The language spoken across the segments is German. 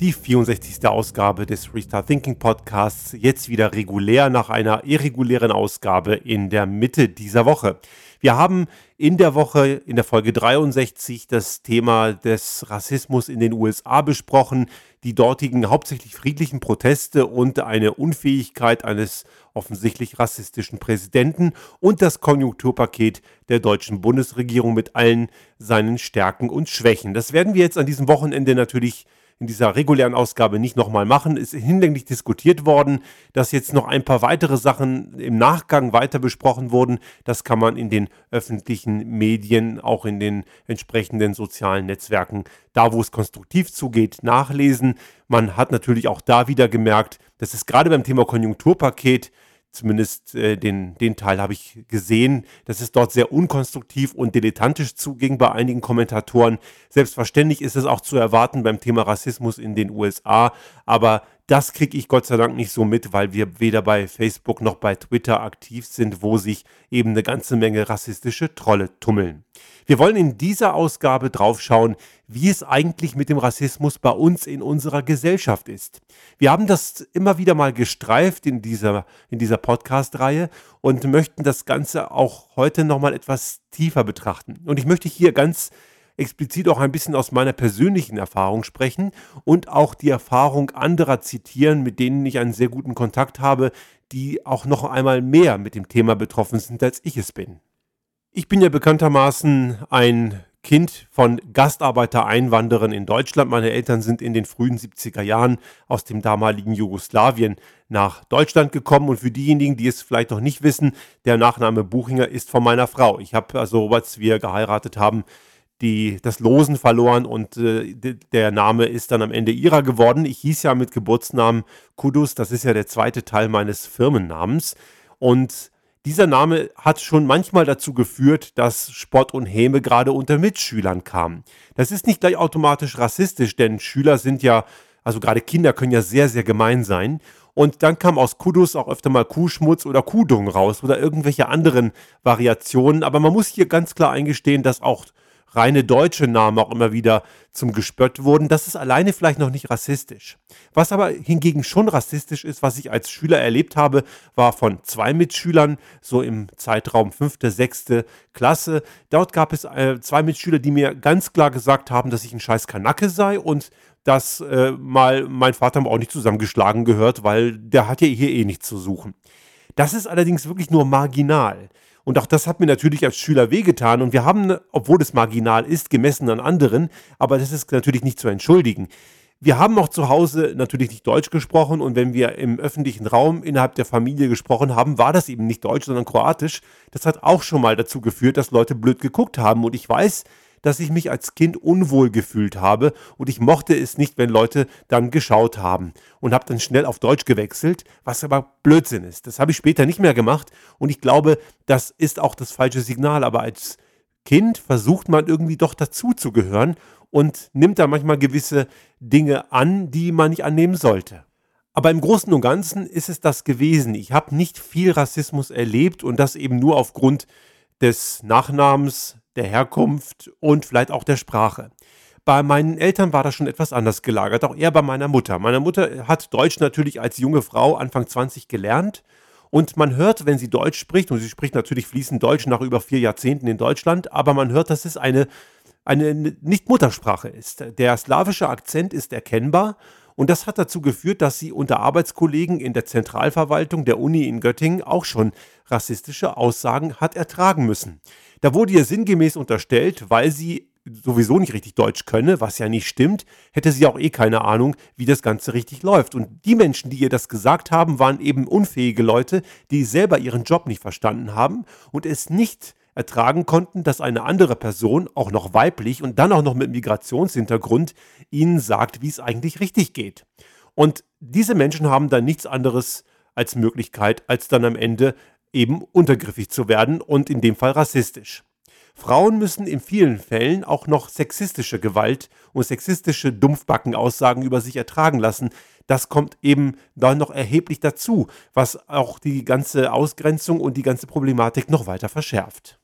Die 64. Ausgabe des Restart Thinking Podcasts, jetzt wieder regulär nach einer irregulären Ausgabe in der Mitte dieser Woche. Wir haben in der Woche, in der Folge 63, das Thema des Rassismus in den USA besprochen, die dortigen hauptsächlich friedlichen Proteste und eine Unfähigkeit eines offensichtlich rassistischen Präsidenten und das Konjunkturpaket der deutschen Bundesregierung mit allen seinen Stärken und Schwächen. Das werden wir jetzt an diesem Wochenende natürlich in dieser regulären Ausgabe nicht nochmal machen. Ist hinlänglich diskutiert worden, dass jetzt noch ein paar weitere Sachen im Nachgang weiter besprochen wurden. Das kann man in den öffentlichen Medien, auch in den entsprechenden sozialen Netzwerken, da wo es konstruktiv zugeht, nachlesen. Man hat natürlich auch da wieder gemerkt, dass es gerade beim Thema Konjunkturpaket zumindest äh, den, den Teil habe ich gesehen, dass es dort sehr unkonstruktiv und dilettantisch zuging bei einigen Kommentatoren. Selbstverständlich ist es auch zu erwarten beim Thema Rassismus in den USA, aber das kriege ich Gott sei Dank nicht so mit, weil wir weder bei Facebook noch bei Twitter aktiv sind, wo sich eben eine ganze Menge rassistische Trolle tummeln. Wir wollen in dieser Ausgabe draufschauen, wie es eigentlich mit dem Rassismus bei uns in unserer Gesellschaft ist. Wir haben das immer wieder mal gestreift in dieser, in dieser Podcast-Reihe und möchten das Ganze auch heute nochmal etwas tiefer betrachten. Und ich möchte hier ganz explizit auch ein bisschen aus meiner persönlichen Erfahrung sprechen und auch die Erfahrung anderer zitieren, mit denen ich einen sehr guten Kontakt habe, die auch noch einmal mehr mit dem Thema betroffen sind, als ich es bin. Ich bin ja bekanntermaßen ein Kind von Gastarbeitereinwanderern in Deutschland. Meine Eltern sind in den frühen 70er Jahren aus dem damaligen Jugoslawien nach Deutschland gekommen. Und für diejenigen, die es vielleicht noch nicht wissen, der Nachname Buchinger ist von meiner Frau. Ich habe also, als wir geheiratet haben, die, das Losen verloren und äh, der Name ist dann am Ende ihrer geworden. Ich hieß ja mit Geburtsnamen Kudus, das ist ja der zweite Teil meines Firmennamens. Und dieser Name hat schon manchmal dazu geführt, dass Spott und Häme gerade unter Mitschülern kamen. Das ist nicht gleich automatisch rassistisch, denn Schüler sind ja, also gerade Kinder können ja sehr, sehr gemein sein. Und dann kam aus Kudus auch öfter mal Kuhschmutz oder Kuhdung raus oder irgendwelche anderen Variationen. Aber man muss hier ganz klar eingestehen, dass auch reine deutsche Namen auch immer wieder zum Gespött wurden. Das ist alleine vielleicht noch nicht rassistisch. Was aber hingegen schon rassistisch ist, was ich als Schüler erlebt habe, war von zwei Mitschülern, so im Zeitraum fünfte, sechste Klasse. Dort gab es äh, zwei Mitschüler, die mir ganz klar gesagt haben, dass ich ein scheiß Kanacke sei und dass äh, mal mein Vater auch nicht zusammengeschlagen gehört, weil der hat ja hier eh nichts zu suchen. Das ist allerdings wirklich nur marginal. Und auch das hat mir natürlich als Schüler wehgetan. Und wir haben, obwohl es marginal ist, gemessen an anderen, aber das ist natürlich nicht zu entschuldigen. Wir haben auch zu Hause natürlich nicht Deutsch gesprochen und wenn wir im öffentlichen Raum innerhalb der Familie gesprochen haben, war das eben nicht Deutsch, sondern Kroatisch. Das hat auch schon mal dazu geführt, dass Leute blöd geguckt haben. Und ich weiß, dass ich mich als Kind unwohl gefühlt habe und ich mochte es nicht, wenn Leute dann geschaut haben und habe dann schnell auf Deutsch gewechselt, was aber Blödsinn ist. Das habe ich später nicht mehr gemacht und ich glaube, das ist auch das falsche Signal, aber als Kind versucht man irgendwie doch dazu zu gehören und nimmt da manchmal gewisse Dinge an, die man nicht annehmen sollte. Aber im Großen und Ganzen ist es das gewesen. Ich habe nicht viel Rassismus erlebt und das eben nur aufgrund des Nachnamens, der Herkunft und vielleicht auch der Sprache. Bei meinen Eltern war das schon etwas anders gelagert, auch eher bei meiner Mutter. Meine Mutter hat Deutsch natürlich als junge Frau Anfang 20 gelernt und man hört, wenn sie Deutsch spricht, und sie spricht natürlich fließend Deutsch nach über vier Jahrzehnten in Deutschland, aber man hört, dass es eine, eine Nicht-Muttersprache ist. Der slawische Akzent ist erkennbar und das hat dazu geführt, dass sie unter Arbeitskollegen in der Zentralverwaltung der Uni in Göttingen auch schon rassistische Aussagen hat ertragen müssen. Da wurde ihr sinngemäß unterstellt, weil sie sowieso nicht richtig Deutsch könne, was ja nicht stimmt, hätte sie auch eh keine Ahnung, wie das Ganze richtig läuft. Und die Menschen, die ihr das gesagt haben, waren eben unfähige Leute, die selber ihren Job nicht verstanden haben und es nicht ertragen konnten, dass eine andere Person, auch noch weiblich und dann auch noch mit Migrationshintergrund, ihnen sagt, wie es eigentlich richtig geht. Und diese Menschen haben dann nichts anderes als Möglichkeit, als dann am Ende eben untergriffig zu werden und in dem Fall rassistisch. Frauen müssen in vielen Fällen auch noch sexistische Gewalt und sexistische Dumpfbackenaussagen über sich ertragen lassen. Das kommt eben dann noch erheblich dazu, was auch die ganze Ausgrenzung und die ganze Problematik noch weiter verschärft.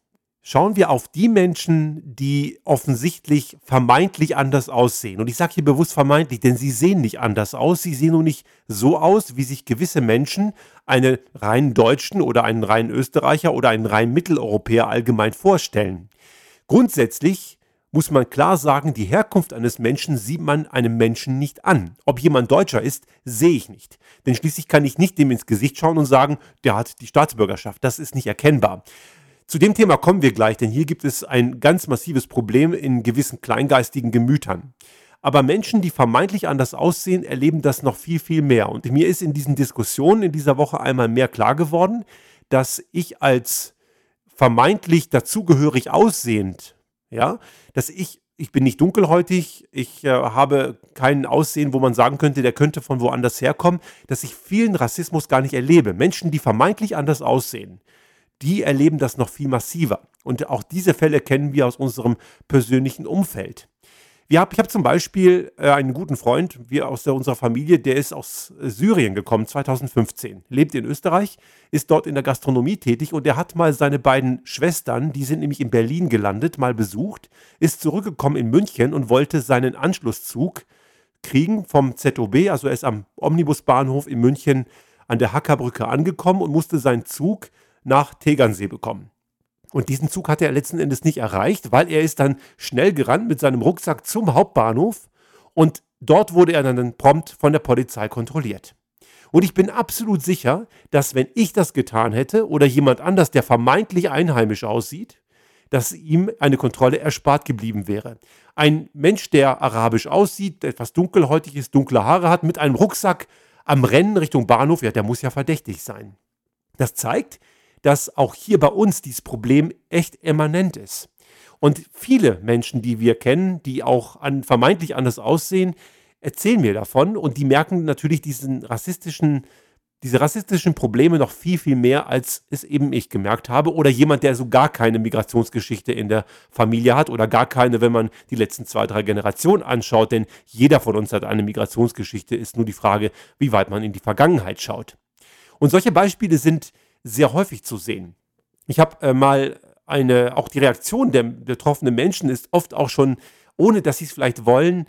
Schauen wir auf die Menschen, die offensichtlich vermeintlich anders aussehen. Und ich sage hier bewusst vermeintlich, denn sie sehen nicht anders aus. Sie sehen nur nicht so aus, wie sich gewisse Menschen einen rein Deutschen oder einen rein Österreicher oder einen rein Mitteleuropäer allgemein vorstellen. Grundsätzlich muss man klar sagen, die Herkunft eines Menschen sieht man einem Menschen nicht an. Ob jemand Deutscher ist, sehe ich nicht. Denn schließlich kann ich nicht dem ins Gesicht schauen und sagen, der hat die Staatsbürgerschaft. Das ist nicht erkennbar. Zu dem Thema kommen wir gleich, denn hier gibt es ein ganz massives Problem in gewissen kleingeistigen Gemütern. Aber Menschen, die vermeintlich anders aussehen, erleben das noch viel, viel mehr. Und mir ist in diesen Diskussionen in dieser Woche einmal mehr klar geworden, dass ich als vermeintlich dazugehörig aussehend, ja, dass ich, ich bin nicht dunkelhäutig, ich äh, habe kein Aussehen, wo man sagen könnte, der könnte von woanders herkommen, dass ich vielen Rassismus gar nicht erlebe. Menschen, die vermeintlich anders aussehen, die erleben das noch viel massiver. Und auch diese Fälle kennen wir aus unserem persönlichen Umfeld. Hab, ich habe zum Beispiel äh, einen guten Freund, wir aus der, unserer Familie, der ist aus äh, Syrien gekommen, 2015, lebt in Österreich, ist dort in der Gastronomie tätig und er hat mal seine beiden Schwestern, die sind nämlich in Berlin gelandet, mal besucht, ist zurückgekommen in München und wollte seinen Anschlusszug kriegen vom ZOB, also er ist am Omnibusbahnhof in München an der Hackerbrücke angekommen und musste seinen Zug nach Tegernsee bekommen. Und diesen Zug hat er letzten Endes nicht erreicht, weil er ist dann schnell gerannt mit seinem Rucksack zum Hauptbahnhof und dort wurde er dann prompt von der Polizei kontrolliert. Und ich bin absolut sicher, dass wenn ich das getan hätte oder jemand anders, der vermeintlich einheimisch aussieht, dass ihm eine Kontrolle erspart geblieben wäre. Ein Mensch, der arabisch aussieht, etwas dunkelhäutig ist, dunkle Haare hat, mit einem Rucksack am Rennen Richtung Bahnhof, ja, der muss ja verdächtig sein. Das zeigt, dass auch hier bei uns dieses Problem echt immanent ist. Und viele Menschen, die wir kennen, die auch an, vermeintlich anders aussehen, erzählen mir davon und die merken natürlich diesen rassistischen, diese rassistischen Probleme noch viel, viel mehr, als es eben ich gemerkt habe. Oder jemand, der so gar keine Migrationsgeschichte in der Familie hat oder gar keine, wenn man die letzten zwei, drei Generationen anschaut. Denn jeder von uns hat eine Migrationsgeschichte, ist nur die Frage, wie weit man in die Vergangenheit schaut. Und solche Beispiele sind sehr häufig zu sehen. Ich habe äh, mal eine, auch die Reaktion der betroffenen Menschen ist oft auch schon, ohne dass sie es vielleicht wollen,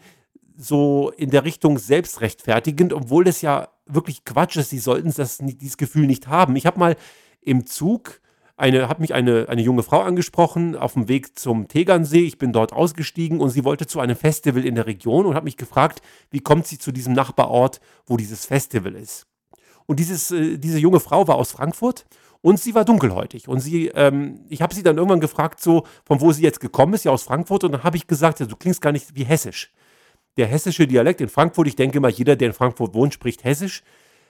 so in der Richtung selbstrechtfertigend, obwohl das ja wirklich Quatsch ist. Sie sollten das, dieses Gefühl nicht haben. Ich habe mal im Zug eine, hat mich eine, eine junge Frau angesprochen auf dem Weg zum Tegernsee. Ich bin dort ausgestiegen und sie wollte zu einem Festival in der Region und hat mich gefragt, wie kommt sie zu diesem Nachbarort, wo dieses Festival ist. Und dieses, äh, diese junge Frau war aus Frankfurt und sie war dunkelhäutig. Und sie, ähm, ich habe sie dann irgendwann gefragt, so von wo sie jetzt gekommen ist, ja aus Frankfurt. Und dann habe ich gesagt, ja, du klingst gar nicht wie hessisch. Der hessische Dialekt in Frankfurt, ich denke mal, jeder, der in Frankfurt wohnt, spricht hessisch.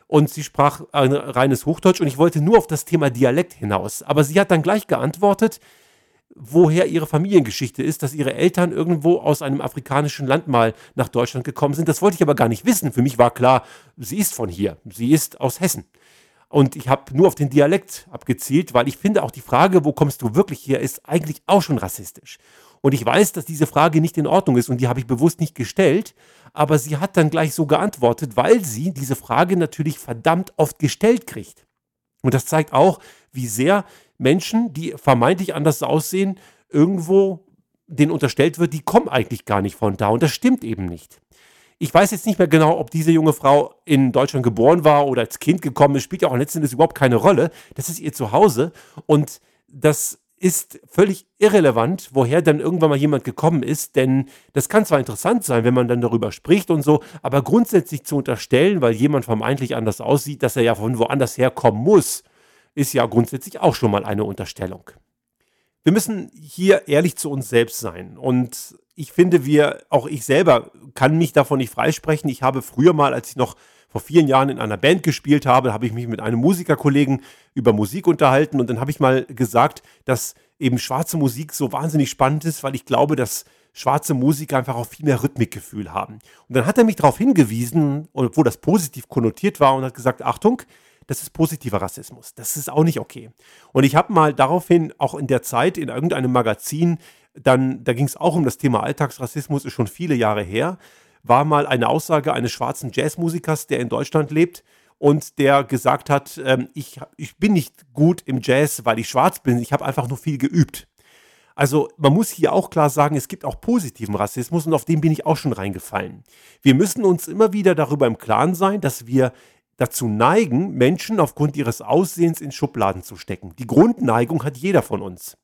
Und sie sprach ein reines Hochdeutsch und ich wollte nur auf das Thema Dialekt hinaus. Aber sie hat dann gleich geantwortet, woher ihre Familiengeschichte ist, dass ihre Eltern irgendwo aus einem afrikanischen Land mal nach Deutschland gekommen sind. Das wollte ich aber gar nicht wissen. Für mich war klar, sie ist von hier. Sie ist aus Hessen. Und ich habe nur auf den Dialekt abgezielt, weil ich finde, auch die Frage, wo kommst du wirklich her, ist eigentlich auch schon rassistisch. Und ich weiß, dass diese Frage nicht in Ordnung ist und die habe ich bewusst nicht gestellt, aber sie hat dann gleich so geantwortet, weil sie diese Frage natürlich verdammt oft gestellt kriegt. Und das zeigt auch, wie sehr Menschen, die vermeintlich anders aussehen, irgendwo denen unterstellt wird, die kommen eigentlich gar nicht von da. Und das stimmt eben nicht. Ich weiß jetzt nicht mehr genau, ob diese junge Frau in Deutschland geboren war oder als Kind gekommen ist, spielt ja auch letztendlich überhaupt keine Rolle. Das ist ihr Zuhause und das ist völlig irrelevant, woher dann irgendwann mal jemand gekommen ist, denn das kann zwar interessant sein, wenn man dann darüber spricht und so, aber grundsätzlich zu unterstellen, weil jemand vermeintlich anders aussieht, dass er ja von woanders herkommen muss, ist ja grundsätzlich auch schon mal eine Unterstellung. Wir müssen hier ehrlich zu uns selbst sein. Und ich finde, wir, auch ich selber, kann mich davon nicht freisprechen. Ich habe früher mal, als ich noch vor vielen Jahren in einer Band gespielt habe, habe ich mich mit einem Musikerkollegen über Musik unterhalten und dann habe ich mal gesagt, dass eben schwarze Musik so wahnsinnig spannend ist, weil ich glaube, dass schwarze Musiker einfach auch viel mehr Rhythmikgefühl haben. Und dann hat er mich darauf hingewiesen, obwohl das positiv konnotiert war und hat gesagt, Achtung, das ist positiver Rassismus. Das ist auch nicht okay. Und ich habe mal daraufhin auch in der Zeit in irgendeinem Magazin, dann, da ging es auch um das Thema Alltagsrassismus, ist schon viele Jahre her, war mal eine Aussage eines schwarzen Jazzmusikers, der in Deutschland lebt und der gesagt hat, ähm, ich, ich bin nicht gut im Jazz, weil ich schwarz bin, ich habe einfach nur viel geübt. Also man muss hier auch klar sagen, es gibt auch positiven Rassismus und auf den bin ich auch schon reingefallen. Wir müssen uns immer wieder darüber im Klaren sein, dass wir dazu neigen, Menschen aufgrund ihres Aussehens in Schubladen zu stecken. Die Grundneigung hat jeder von uns.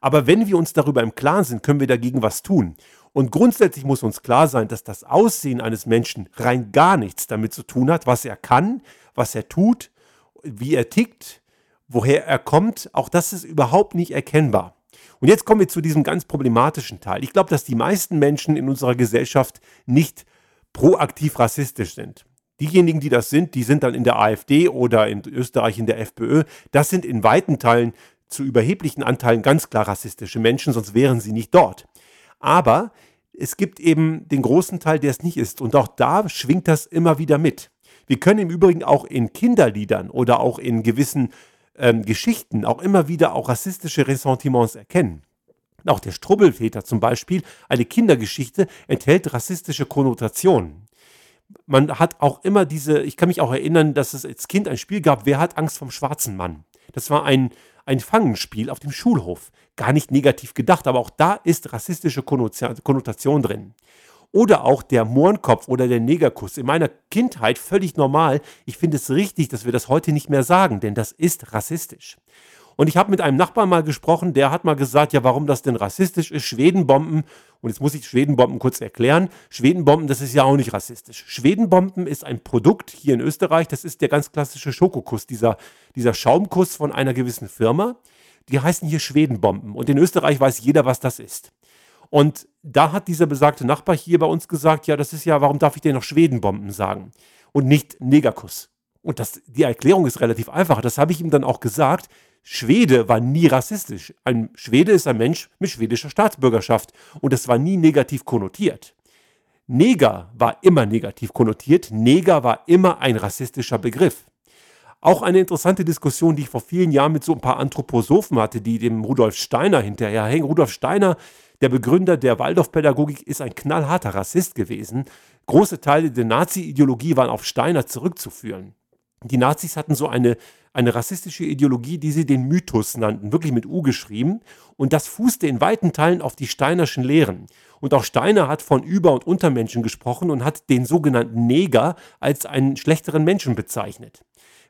Aber wenn wir uns darüber im Klaren sind, können wir dagegen was tun. Und grundsätzlich muss uns klar sein, dass das Aussehen eines Menschen rein gar nichts damit zu tun hat, was er kann, was er tut, wie er tickt, woher er kommt. Auch das ist überhaupt nicht erkennbar. Und jetzt kommen wir zu diesem ganz problematischen Teil. Ich glaube, dass die meisten Menschen in unserer Gesellschaft nicht proaktiv rassistisch sind. Diejenigen, die das sind, die sind dann in der AfD oder in Österreich in der FPÖ. Das sind in weiten Teilen zu überheblichen Anteilen ganz klar rassistische Menschen, sonst wären sie nicht dort. Aber es gibt eben den großen Teil, der es nicht ist. Und auch da schwingt das immer wieder mit. Wir können im Übrigen auch in Kinderliedern oder auch in gewissen ähm, Geschichten auch immer wieder auch rassistische Ressentiments erkennen. Auch der Strubbelväter zum Beispiel, eine Kindergeschichte, enthält rassistische Konnotationen. Man hat auch immer diese, ich kann mich auch erinnern, dass es als Kind ein Spiel gab, wer hat Angst vom schwarzen Mann? Das war ein, ein Fangenspiel auf dem Schulhof. Gar nicht negativ gedacht, aber auch da ist rassistische Konnotation drin. Oder auch der Mohrenkopf oder der Negerkuss. In meiner Kindheit völlig normal. Ich finde es richtig, dass wir das heute nicht mehr sagen, denn das ist rassistisch. Und ich habe mit einem Nachbarn mal gesprochen, der hat mal gesagt, ja, warum das denn rassistisch ist, Schwedenbomben. Und jetzt muss ich Schwedenbomben kurz erklären. Schwedenbomben, das ist ja auch nicht rassistisch. Schwedenbomben ist ein Produkt hier in Österreich, das ist der ganz klassische Schokokuss, dieser, dieser Schaumkuss von einer gewissen Firma. Die heißen hier Schwedenbomben. Und in Österreich weiß jeder, was das ist. Und da hat dieser besagte Nachbar hier bei uns gesagt, ja, das ist ja, warum darf ich denn noch Schwedenbomben sagen und nicht Negerkuss? Und das, die Erklärung ist relativ einfach. Das habe ich ihm dann auch gesagt. Schwede war nie rassistisch. Ein Schwede ist ein Mensch mit schwedischer Staatsbürgerschaft und das war nie negativ konnotiert. Neger war immer negativ konnotiert. Neger war immer ein rassistischer Begriff. Auch eine interessante Diskussion, die ich vor vielen Jahren mit so ein paar Anthroposophen hatte, die dem Rudolf Steiner hinterherhängen. Rudolf Steiner der Begründer der Waldorfpädagogik ist ein knallharter Rassist gewesen. Große Teile der Nazi-Ideologie waren auf Steiner zurückzuführen. Die Nazis hatten so eine, eine rassistische Ideologie, die sie den Mythos nannten, wirklich mit U geschrieben. Und das fußte in weiten Teilen auf die Steinerschen Lehren. Und auch Steiner hat von Über- und Untermenschen gesprochen und hat den sogenannten Neger als einen schlechteren Menschen bezeichnet.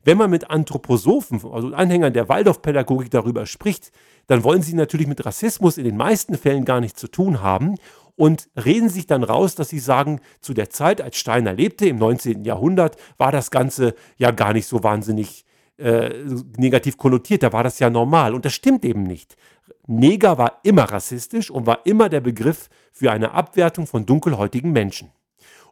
Wenn man mit Anthroposophen, also Anhängern der Waldorfpädagogik darüber spricht, dann wollen sie natürlich mit Rassismus in den meisten Fällen gar nichts zu tun haben und reden sich dann raus, dass sie sagen, zu der Zeit, als Steiner lebte, im 19. Jahrhundert, war das Ganze ja gar nicht so wahnsinnig äh, negativ konnotiert, da war das ja normal. Und das stimmt eben nicht. Neger war immer rassistisch und war immer der Begriff für eine Abwertung von dunkelhäutigen Menschen.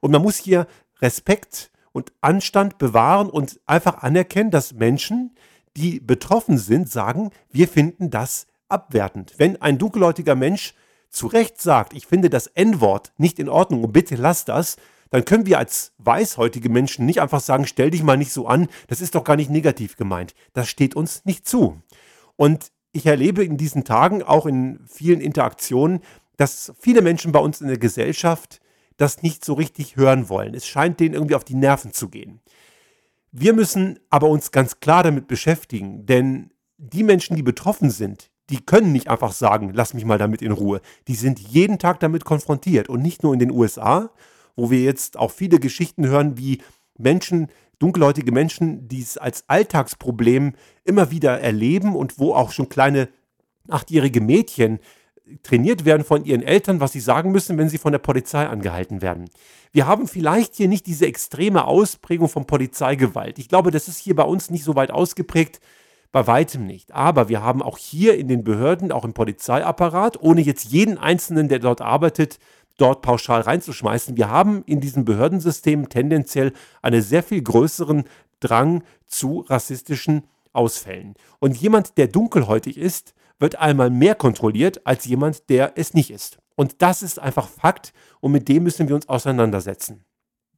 Und man muss hier Respekt und Anstand bewahren und einfach anerkennen, dass Menschen, die betroffen sind, sagen, wir finden das abwertend. Wenn ein dunkelhäutiger Mensch zu Recht sagt, ich finde das N-Wort nicht in Ordnung und bitte lass das, dann können wir als weißhäutige Menschen nicht einfach sagen, stell dich mal nicht so an, das ist doch gar nicht negativ gemeint. Das steht uns nicht zu. Und ich erlebe in diesen Tagen, auch in vielen Interaktionen, dass viele Menschen bei uns in der Gesellschaft das nicht so richtig hören wollen. Es scheint denen irgendwie auf die Nerven zu gehen. Wir müssen aber uns ganz klar damit beschäftigen, denn die Menschen, die betroffen sind, die können nicht einfach sagen, lass mich mal damit in Ruhe. Die sind jeden Tag damit konfrontiert und nicht nur in den USA, wo wir jetzt auch viele Geschichten hören, wie Menschen, dunkelhäutige Menschen, die es als Alltagsproblem immer wieder erleben und wo auch schon kleine achtjährige Mädchen trainiert werden von ihren Eltern, was sie sagen müssen, wenn sie von der Polizei angehalten werden. Wir haben vielleicht hier nicht diese extreme Ausprägung von Polizeigewalt. Ich glaube, das ist hier bei uns nicht so weit ausgeprägt, bei weitem nicht. Aber wir haben auch hier in den Behörden, auch im Polizeiapparat, ohne jetzt jeden Einzelnen, der dort arbeitet, dort pauschal reinzuschmeißen, wir haben in diesem Behördensystem tendenziell einen sehr viel größeren Drang zu rassistischen Ausfällen. Und jemand, der dunkelhäutig ist, wird einmal mehr kontrolliert als jemand, der es nicht ist. Und das ist einfach Fakt und mit dem müssen wir uns auseinandersetzen.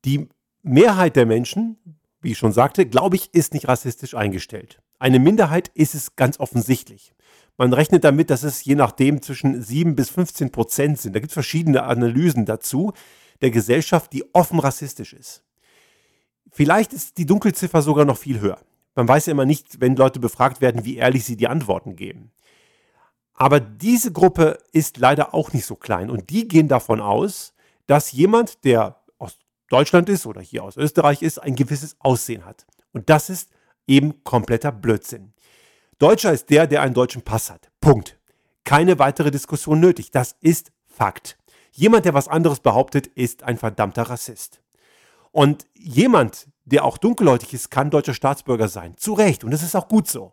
Die Mehrheit der Menschen, wie ich schon sagte, glaube ich, ist nicht rassistisch eingestellt. Eine Minderheit ist es ganz offensichtlich. Man rechnet damit, dass es je nachdem zwischen 7 bis 15 Prozent sind. Da gibt es verschiedene Analysen dazu der Gesellschaft, die offen rassistisch ist. Vielleicht ist die Dunkelziffer sogar noch viel höher. Man weiß ja immer nicht, wenn Leute befragt werden, wie ehrlich sie die Antworten geben. Aber diese Gruppe ist leider auch nicht so klein und die gehen davon aus, dass jemand, der aus Deutschland ist oder hier aus Österreich ist, ein gewisses Aussehen hat. Und das ist eben kompletter Blödsinn. Deutscher ist der, der einen deutschen Pass hat. Punkt. Keine weitere Diskussion nötig. Das ist Fakt. Jemand, der was anderes behauptet, ist ein verdammter Rassist. Und jemand, der auch dunkelhäutig ist, kann deutscher Staatsbürger sein. Zu Recht. Und das ist auch gut so.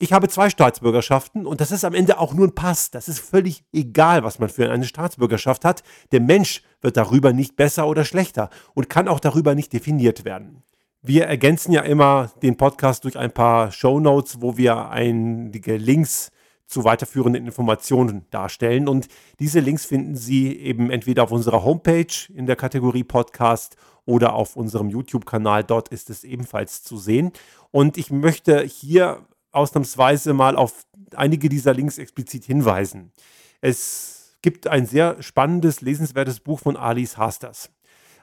Ich habe zwei Staatsbürgerschaften und das ist am Ende auch nur ein Pass. Das ist völlig egal, was man für eine Staatsbürgerschaft hat. Der Mensch wird darüber nicht besser oder schlechter und kann auch darüber nicht definiert werden. Wir ergänzen ja immer den Podcast durch ein paar Show Notes, wo wir einige Links zu weiterführenden Informationen darstellen. Und diese Links finden Sie eben entweder auf unserer Homepage in der Kategorie Podcast oder auf unserem YouTube-Kanal. Dort ist es ebenfalls zu sehen. Und ich möchte hier ausnahmsweise mal auf einige dieser Links explizit hinweisen. Es gibt ein sehr spannendes, lesenswertes Buch von Alice Hasters.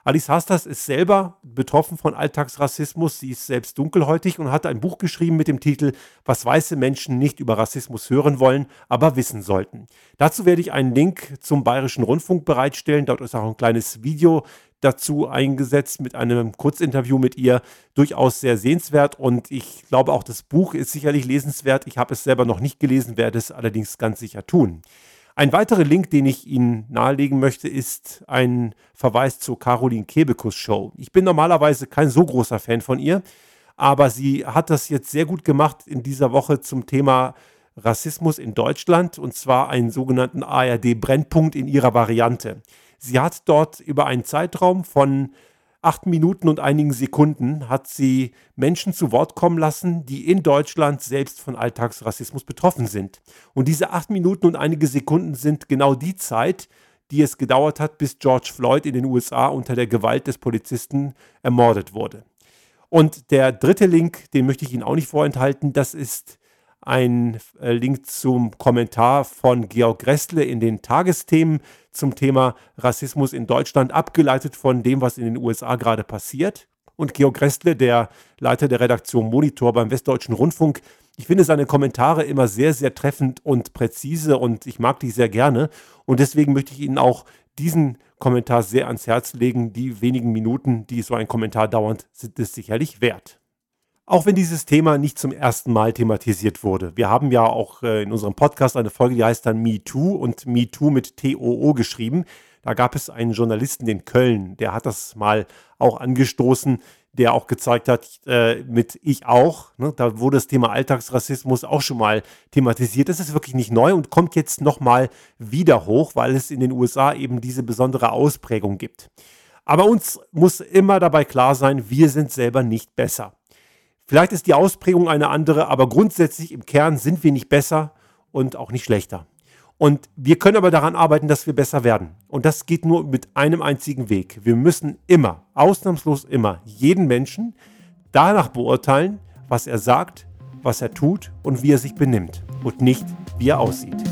Alice Hastas ist selber betroffen von Alltagsrassismus. Sie ist selbst dunkelhäutig und hat ein Buch geschrieben mit dem Titel Was weiße Menschen nicht über Rassismus hören wollen, aber wissen sollten. Dazu werde ich einen Link zum Bayerischen Rundfunk bereitstellen. Dort ist auch ein kleines Video dazu eingesetzt mit einem Kurzinterview mit ihr. Durchaus sehr sehenswert und ich glaube auch das Buch ist sicherlich lesenswert. Ich habe es selber noch nicht gelesen, werde es allerdings ganz sicher tun. Ein weiterer Link, den ich Ihnen nahelegen möchte, ist ein Verweis zur Caroline Kebekus Show. Ich bin normalerweise kein so großer Fan von ihr, aber sie hat das jetzt sehr gut gemacht in dieser Woche zum Thema Rassismus in Deutschland und zwar einen sogenannten ARD-Brennpunkt in ihrer Variante. Sie hat dort über einen Zeitraum von acht Minuten und einigen Sekunden hat sie Menschen zu Wort kommen lassen, die in Deutschland selbst von Alltagsrassismus betroffen sind. Und diese acht Minuten und einige Sekunden sind genau die Zeit, die es gedauert hat, bis George Floyd in den USA unter der Gewalt des Polizisten ermordet wurde. Und der dritte Link, den möchte ich Ihnen auch nicht vorenthalten, das ist ein äh, Link zum Kommentar von Georg Restle in den Tagesthemen zum Thema Rassismus in Deutschland, abgeleitet von dem, was in den USA gerade passiert. Und Georg Restle, der Leiter der Redaktion Monitor beim Westdeutschen Rundfunk, ich finde seine Kommentare immer sehr, sehr treffend und präzise und ich mag die sehr gerne. Und deswegen möchte ich Ihnen auch diesen Kommentar sehr ans Herz legen. Die wenigen Minuten, die so ein Kommentar dauert, sind es sicherlich wert. Auch wenn dieses Thema nicht zum ersten Mal thematisiert wurde. Wir haben ja auch äh, in unserem Podcast eine Folge, die heißt dann Me Too und Me Too mit T-O-O geschrieben. Da gab es einen Journalisten in Köln, der hat das mal auch angestoßen, der auch gezeigt hat, äh, mit ich auch, ne, da wurde das Thema Alltagsrassismus auch schon mal thematisiert. Das ist wirklich nicht neu und kommt jetzt nochmal wieder hoch, weil es in den USA eben diese besondere Ausprägung gibt. Aber uns muss immer dabei klar sein, wir sind selber nicht besser. Vielleicht ist die Ausprägung eine andere, aber grundsätzlich im Kern sind wir nicht besser und auch nicht schlechter. Und wir können aber daran arbeiten, dass wir besser werden. Und das geht nur mit einem einzigen Weg. Wir müssen immer, ausnahmslos immer, jeden Menschen danach beurteilen, was er sagt, was er tut und wie er sich benimmt und nicht, wie er aussieht.